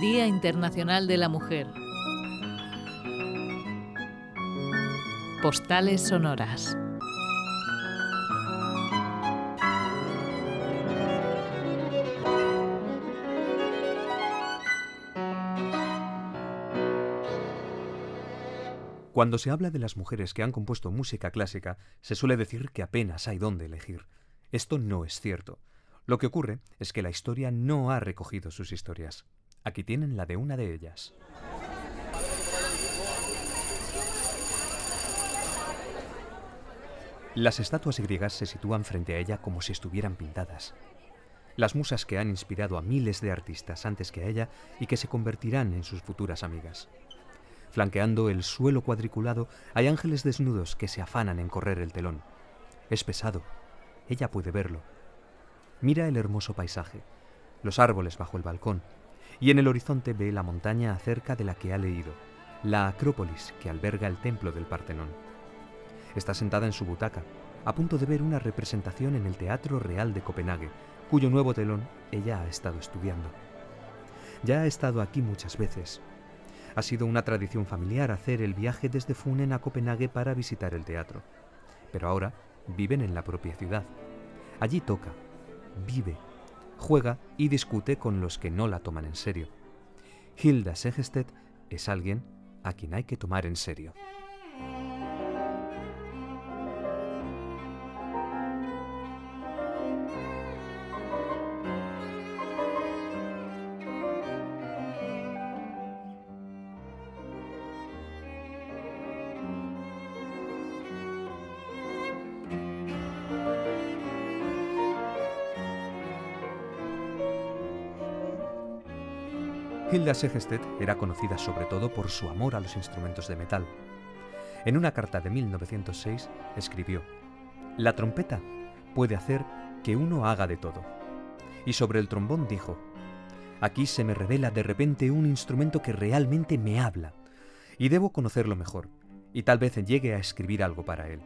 Día Internacional de la Mujer. Postales sonoras. Cuando se habla de las mujeres que han compuesto música clásica, se suele decir que apenas hay dónde elegir. Esto no es cierto. Lo que ocurre es que la historia no ha recogido sus historias. Aquí tienen la de una de ellas. Las estatuas griegas se sitúan frente a ella como si estuvieran pintadas. Las musas que han inspirado a miles de artistas antes que a ella y que se convertirán en sus futuras amigas. Flanqueando el suelo cuadriculado hay ángeles desnudos que se afanan en correr el telón. Es pesado. Ella puede verlo. Mira el hermoso paisaje, los árboles bajo el balcón, y en el horizonte ve la montaña acerca de la que ha leído, la Acrópolis que alberga el templo del Partenón. Está sentada en su butaca, a punto de ver una representación en el Teatro Real de Copenhague, cuyo nuevo telón ella ha estado estudiando. Ya ha estado aquí muchas veces, ha sido una tradición familiar hacer el viaje desde Funen a Copenhague para visitar el teatro. Pero ahora viven en la propia ciudad. Allí toca, vive, juega y discute con los que no la toman en serio. Hilda Segested es alguien a quien hay que tomar en serio. Hilda Segested era conocida sobre todo por su amor a los instrumentos de metal. En una carta de 1906 escribió, La trompeta puede hacer que uno haga de todo. Y sobre el trombón dijo, Aquí se me revela de repente un instrumento que realmente me habla, y debo conocerlo mejor, y tal vez llegue a escribir algo para él.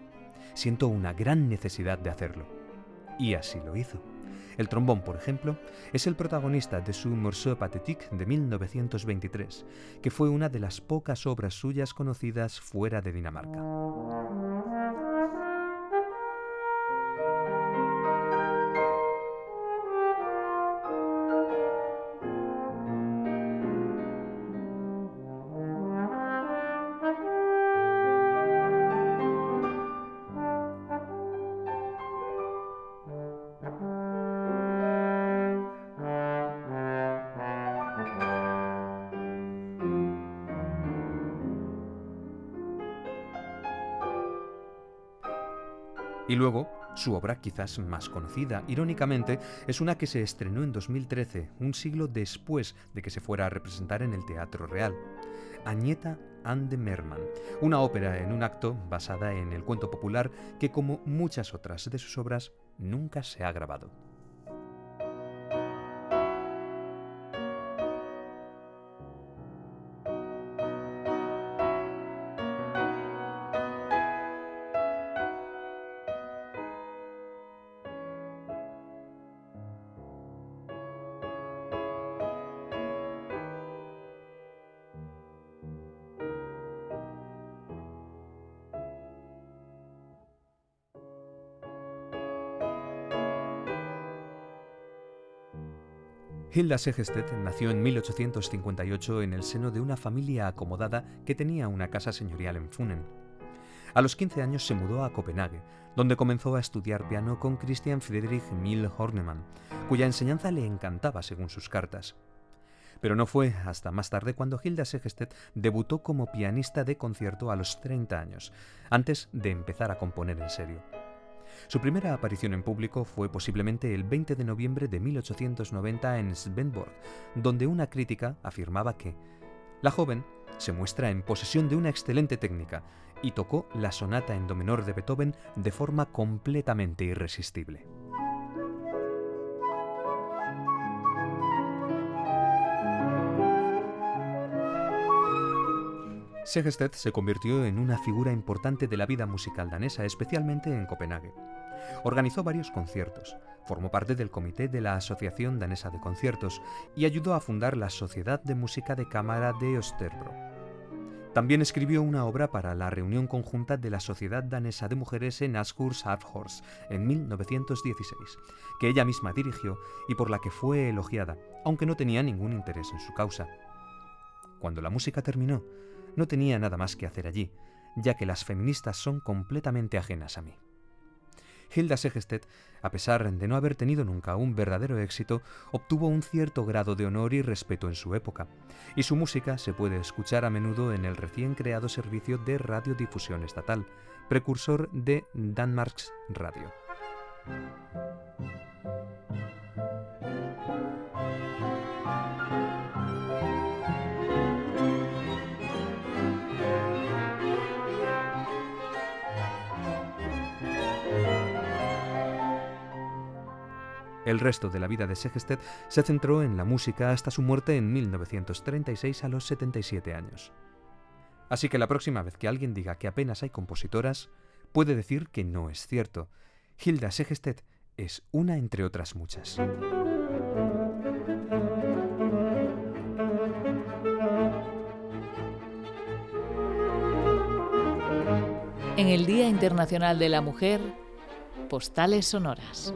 Siento una gran necesidad de hacerlo. Y así lo hizo. El trombón, por ejemplo, es el protagonista de su Morceau pathétique de 1923, que fue una de las pocas obras suyas conocidas fuera de Dinamarca. Y luego, su obra quizás más conocida, irónicamente, es una que se estrenó en 2013, un siglo después de que se fuera a representar en el Teatro Real. Agneta and de Merman, una ópera en un acto basada en el cuento popular que, como muchas otras de sus obras, nunca se ha grabado. Hilda Segested nació en 1858 en el seno de una familia acomodada que tenía una casa señorial en Funen. A los 15 años se mudó a Copenhague, donde comenzó a estudiar piano con Christian Friedrich Mill Hornemann, cuya enseñanza le encantaba según sus cartas. Pero no fue hasta más tarde cuando Hilda Segested debutó como pianista de concierto a los 30 años, antes de empezar a componer en serio. Su primera aparición en público fue posiblemente el 20 de noviembre de 1890 en Svendborg, donde una crítica afirmaba que la joven se muestra en posesión de una excelente técnica y tocó la sonata en do menor de Beethoven de forma completamente irresistible. Segested se convirtió en una figura importante de la vida musical danesa, especialmente en Copenhague. Organizó varios conciertos, Formó parte del comité de la Asociación Danesa de Conciertos y ayudó a fundar la Sociedad de Música de Cámara de Österbro. También escribió una obra para la reunión conjunta de la Sociedad Danesa de Mujeres en Ashurs Afhors en 1916, que ella misma dirigió y por la que fue elogiada, aunque no tenía ningún interés en su causa. Cuando la música terminó, no tenía nada más que hacer allí, ya que las feministas son completamente ajenas a mí. Hilda Segested, a pesar de no haber tenido nunca un verdadero éxito, obtuvo un cierto grado de honor y respeto en su época, y su música se puede escuchar a menudo en el recién creado servicio de radiodifusión estatal, precursor de Danmarks Radio. El resto de la vida de Segested se centró en la música hasta su muerte en 1936 a los 77 años. Así que la próxima vez que alguien diga que apenas hay compositoras, puede decir que no es cierto. Hilda Segested es una entre otras muchas. En el Día Internacional de la Mujer, postales sonoras.